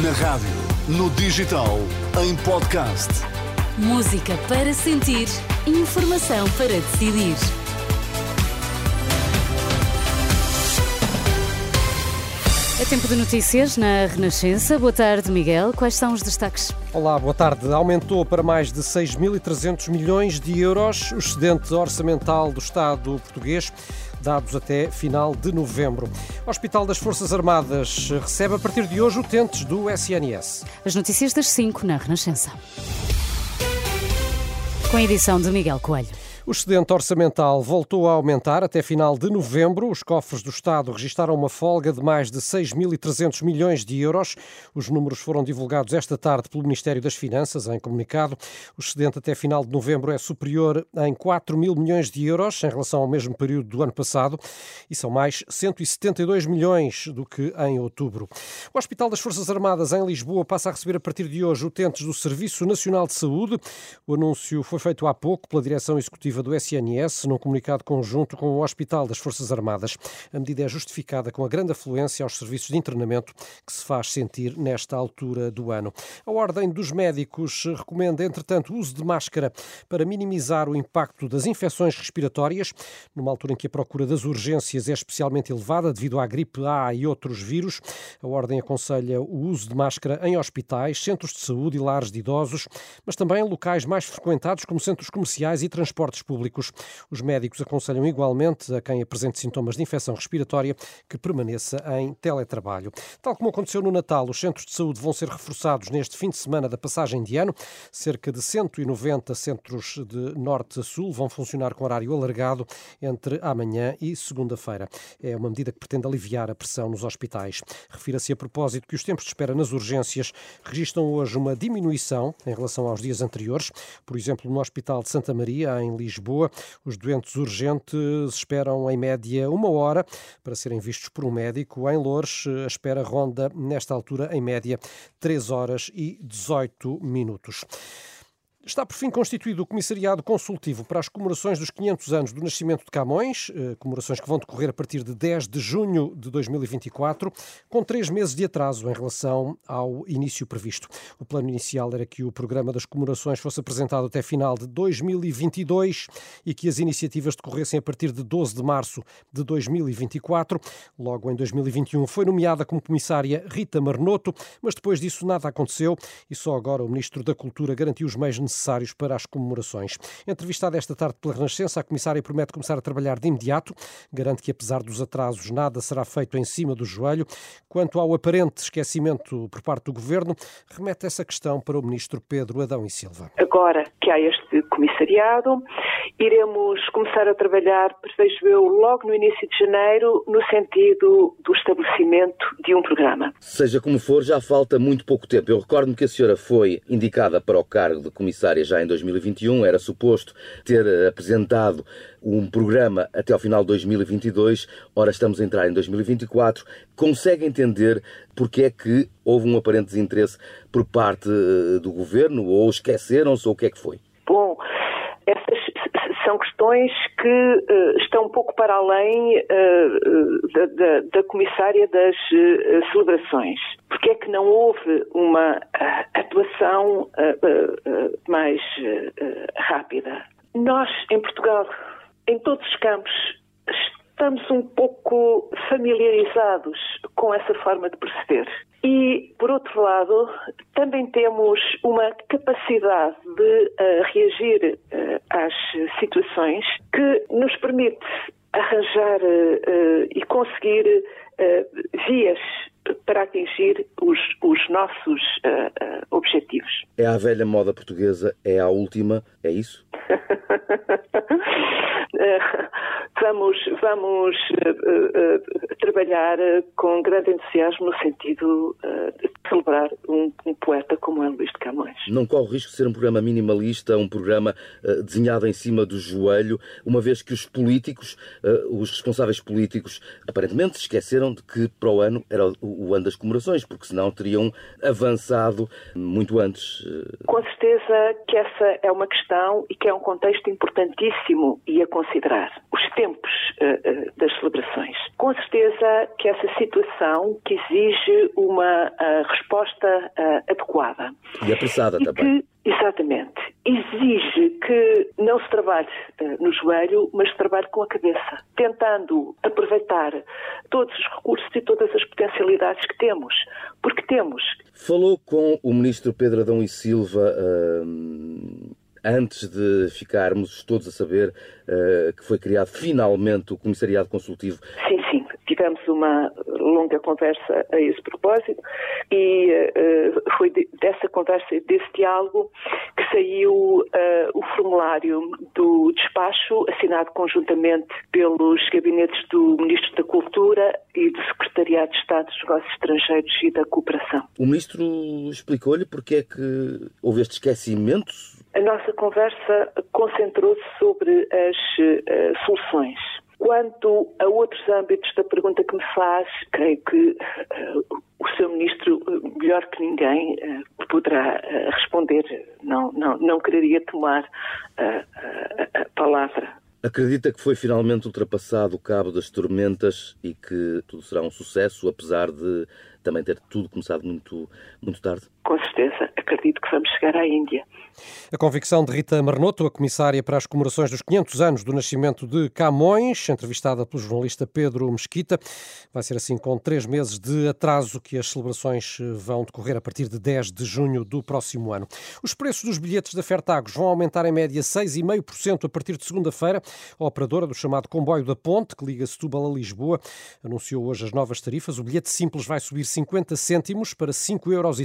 Na rádio, no digital, em podcast. Música para sentir, informação para decidir. É tempo de notícias na Renascença. Boa tarde, Miguel. Quais são os destaques? Olá, boa tarde. Aumentou para mais de 6.300 milhões de euros o excedente orçamental do Estado português dados até final de novembro. O Hospital das Forças Armadas recebe a partir de hoje utentes do SNS. As notícias das 5 na Renascença. Com a edição de Miguel Coelho. O excedente orçamental voltou a aumentar até final de novembro. Os cofres do Estado registaram uma folga de mais de 6.300 milhões de euros. Os números foram divulgados esta tarde pelo Ministério das Finanças em comunicado. O excedente até final de novembro é superior em 4 mil milhões de euros em relação ao mesmo período do ano passado e são mais 172 milhões do que em outubro. O Hospital das Forças Armadas em Lisboa passa a receber a partir de hoje utentes do Serviço Nacional de Saúde. O anúncio foi feito há pouco pela Direção Executiva do SNS num comunicado conjunto com o Hospital das Forças Armadas. A medida é justificada com a grande afluência aos serviços de internamento que se faz sentir nesta altura do ano. A Ordem dos Médicos recomenda, entretanto, o uso de máscara para minimizar o impacto das infecções respiratórias, numa altura em que a procura das urgências é especialmente elevada devido à gripe A e outros vírus. A Ordem aconselha o uso de máscara em hospitais, centros de saúde e lares de idosos, mas também em locais mais frequentados como centros comerciais e transportes públicos. Os médicos aconselham igualmente a quem apresente sintomas de infecção respiratória que permaneça em teletrabalho. Tal como aconteceu no Natal, os centros de saúde vão ser reforçados neste fim de semana da passagem de ano. Cerca de 190 centros de norte a sul vão funcionar com horário alargado entre amanhã e segunda-feira. É uma medida que pretende aliviar a pressão nos hospitais. Refira-se a propósito que os tempos de espera nas urgências registram hoje uma diminuição em relação aos dias anteriores. Por exemplo, no Hospital de Santa Maria, em Lisboa, Lisboa. Os doentes urgentes esperam em média uma hora para serem vistos por um médico. Em Loures, a espera ronda, nesta altura, em média, 3 horas e 18 minutos. Está por fim constituído o Comissariado Consultivo para as comemorações dos 500 anos do nascimento de Camões, eh, comemorações que vão decorrer a partir de 10 de junho de 2024, com três meses de atraso em relação ao início previsto. O plano inicial era que o programa das comemorações fosse apresentado até final de 2022 e que as iniciativas decorressem a partir de 12 de março de 2024. Logo em 2021 foi nomeada como comissária Rita Marnoto, mas depois disso nada aconteceu e só agora o Ministro da Cultura garantiu os meios necessários necessários para as comemorações. Entrevistada esta tarde pela Renascença, a comissária promete começar a trabalhar de imediato, garante que apesar dos atrasos nada será feito em cima do joelho. Quanto ao aparente esquecimento por parte do governo, remete essa questão para o ministro Pedro Adão e Silva. Agora que há este comissariado, iremos começar a trabalhar, prevejo eu, logo no início de janeiro, no sentido do estabelecimento de um programa. Seja como for, já falta muito pouco tempo. Eu recordo-me que a senhora foi indicada para o cargo de comissária já em 2021, era suposto ter apresentado um programa até ao final de 2022, ora estamos a entrar em 2024. Consegue entender porque é que houve um aparente desinteresse por parte eh, do governo, ou esqueceram-se, ou o que é que foi? São questões que uh, estão um pouco para além uh, da, da, da, comissária das uh, celebrações. Porque é que não houve uma atuação mais rápida? Nós, em Portugal, em todos os campos, estamos um pouco familiarizados com essa forma de proceder. E, por outro lado, também temos uma capacidade de uh, reagir uh, às situações que nos permite arranjar uh, e conseguir vias para atingir os, os nossos objetivos. É a velha moda portuguesa, é a última, é isso? vamos vamos uh, uh, trabalhar com grande entusiasmo no sentido uh, celebrar um, um, poeta como é Luís de Camões. Não corre o risco de ser um programa minimalista, um programa desenhado em cima do joelho, uma vez que os políticos, os responsáveis políticos, aparentemente se esqueceram de que para o ano era o, o ano das comemorações, porque senão teriam avançado muito antes. Com certeza que essa é uma questão e que é um contexto importantíssimo e a considerar. Os tempos uh, das celebrações. Com certeza que essa situação que exige uma uh, resposta uh, adequada. E apressada e também. Que, exatamente. Exige que não se trabalhe uh, no joelho, mas se trabalhe com a cabeça, tentando aproveitar todos os recursos e todas as potencialidades que temos. Porque temos. Falou com o ministro Pedro Adão e Silva. Uh antes de ficarmos todos a saber uh, que foi criado finalmente o Comissariado Consultivo. Sim, sim. Tivemos uma longa conversa a esse propósito e uh, foi de, dessa conversa, desse diálogo, que saiu uh, o formulário do despacho assinado conjuntamente pelos gabinetes do Ministro da Cultura e do Secretariado de Estado dos Negócios Estrangeiros e da Cooperação. O Ministro explicou-lhe porque é que houve este esquecimento a nossa conversa concentrou-se sobre as uh, soluções. Quanto a outros âmbitos da pergunta que me faz, creio que uh, o seu ministro, uh, melhor que ninguém, poderá responder. Não, não, não quereria tomar a palavra. Acredita que foi finalmente ultrapassado o cabo das tormentas e que tudo será um sucesso, apesar de também ter tudo começado muito, muito tarde? Com certeza, acredito que vamos chegar à Índia. A convicção de Rita Marnoto, a comissária para as comemorações dos 500 anos do nascimento de Camões, entrevistada pelo jornalista Pedro Mesquita. Vai ser assim com três meses de atraso que as celebrações vão decorrer a partir de 10 de junho do próximo ano. Os preços dos bilhetes da Fertagos vão aumentar em média 6,5% a partir de segunda-feira. A operadora do chamado Comboio da Ponte, que liga Setúbal a Lisboa, anunciou hoje as novas tarifas. O bilhete simples vai subir 50 cêntimos para 5,35 euros.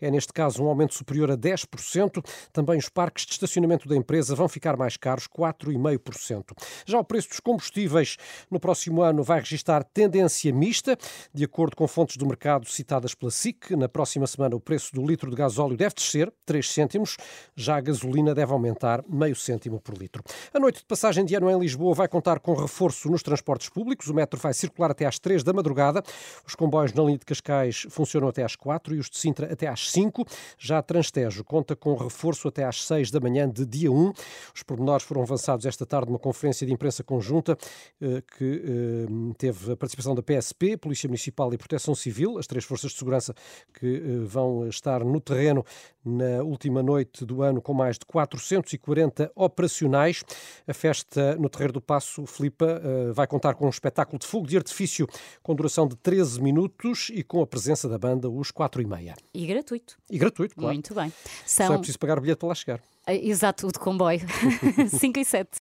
É, neste caso, um aumento superior a 10%. Também os parques de estacionamento da empresa vão ficar mais caros, 4,5%. Já o preço dos combustíveis no próximo ano vai registrar tendência mista. De acordo com fontes do mercado citadas pela SIC, na próxima semana o preço do litro de gasóleo deve descer 3 cêntimos, já a gasolina deve aumentar meio cêntimo por litro. A noite de passagem de ano em Lisboa vai contar com reforço nos transportes públicos. O metro vai circular até às 3 da madrugada. Os comboios na linha de Cascais funcionam até às 4 e os de Sintra até às 5. Já a Transtejo conta com reforço até às 6 da manhã de dia 1. Os pormenores foram avançados esta tarde numa conferência de imprensa conjunta eh, que eh, teve a participação da PSP, Polícia Municipal e Proteção Civil, as três forças de segurança que eh, vão estar no terreno na última noite do ano com mais de 440 operacionais. A festa no Terreiro do Passo, Filipa, vai contar com um espetáculo de fogo de artifício com duração de 13 minutos e com a presença da banda Os 4 e meia. E gratuito. E gratuito, claro. Muito bem. São... Só é preciso pagar o bilhete para lá chegar. Exato, o de comboio. 5 e 7.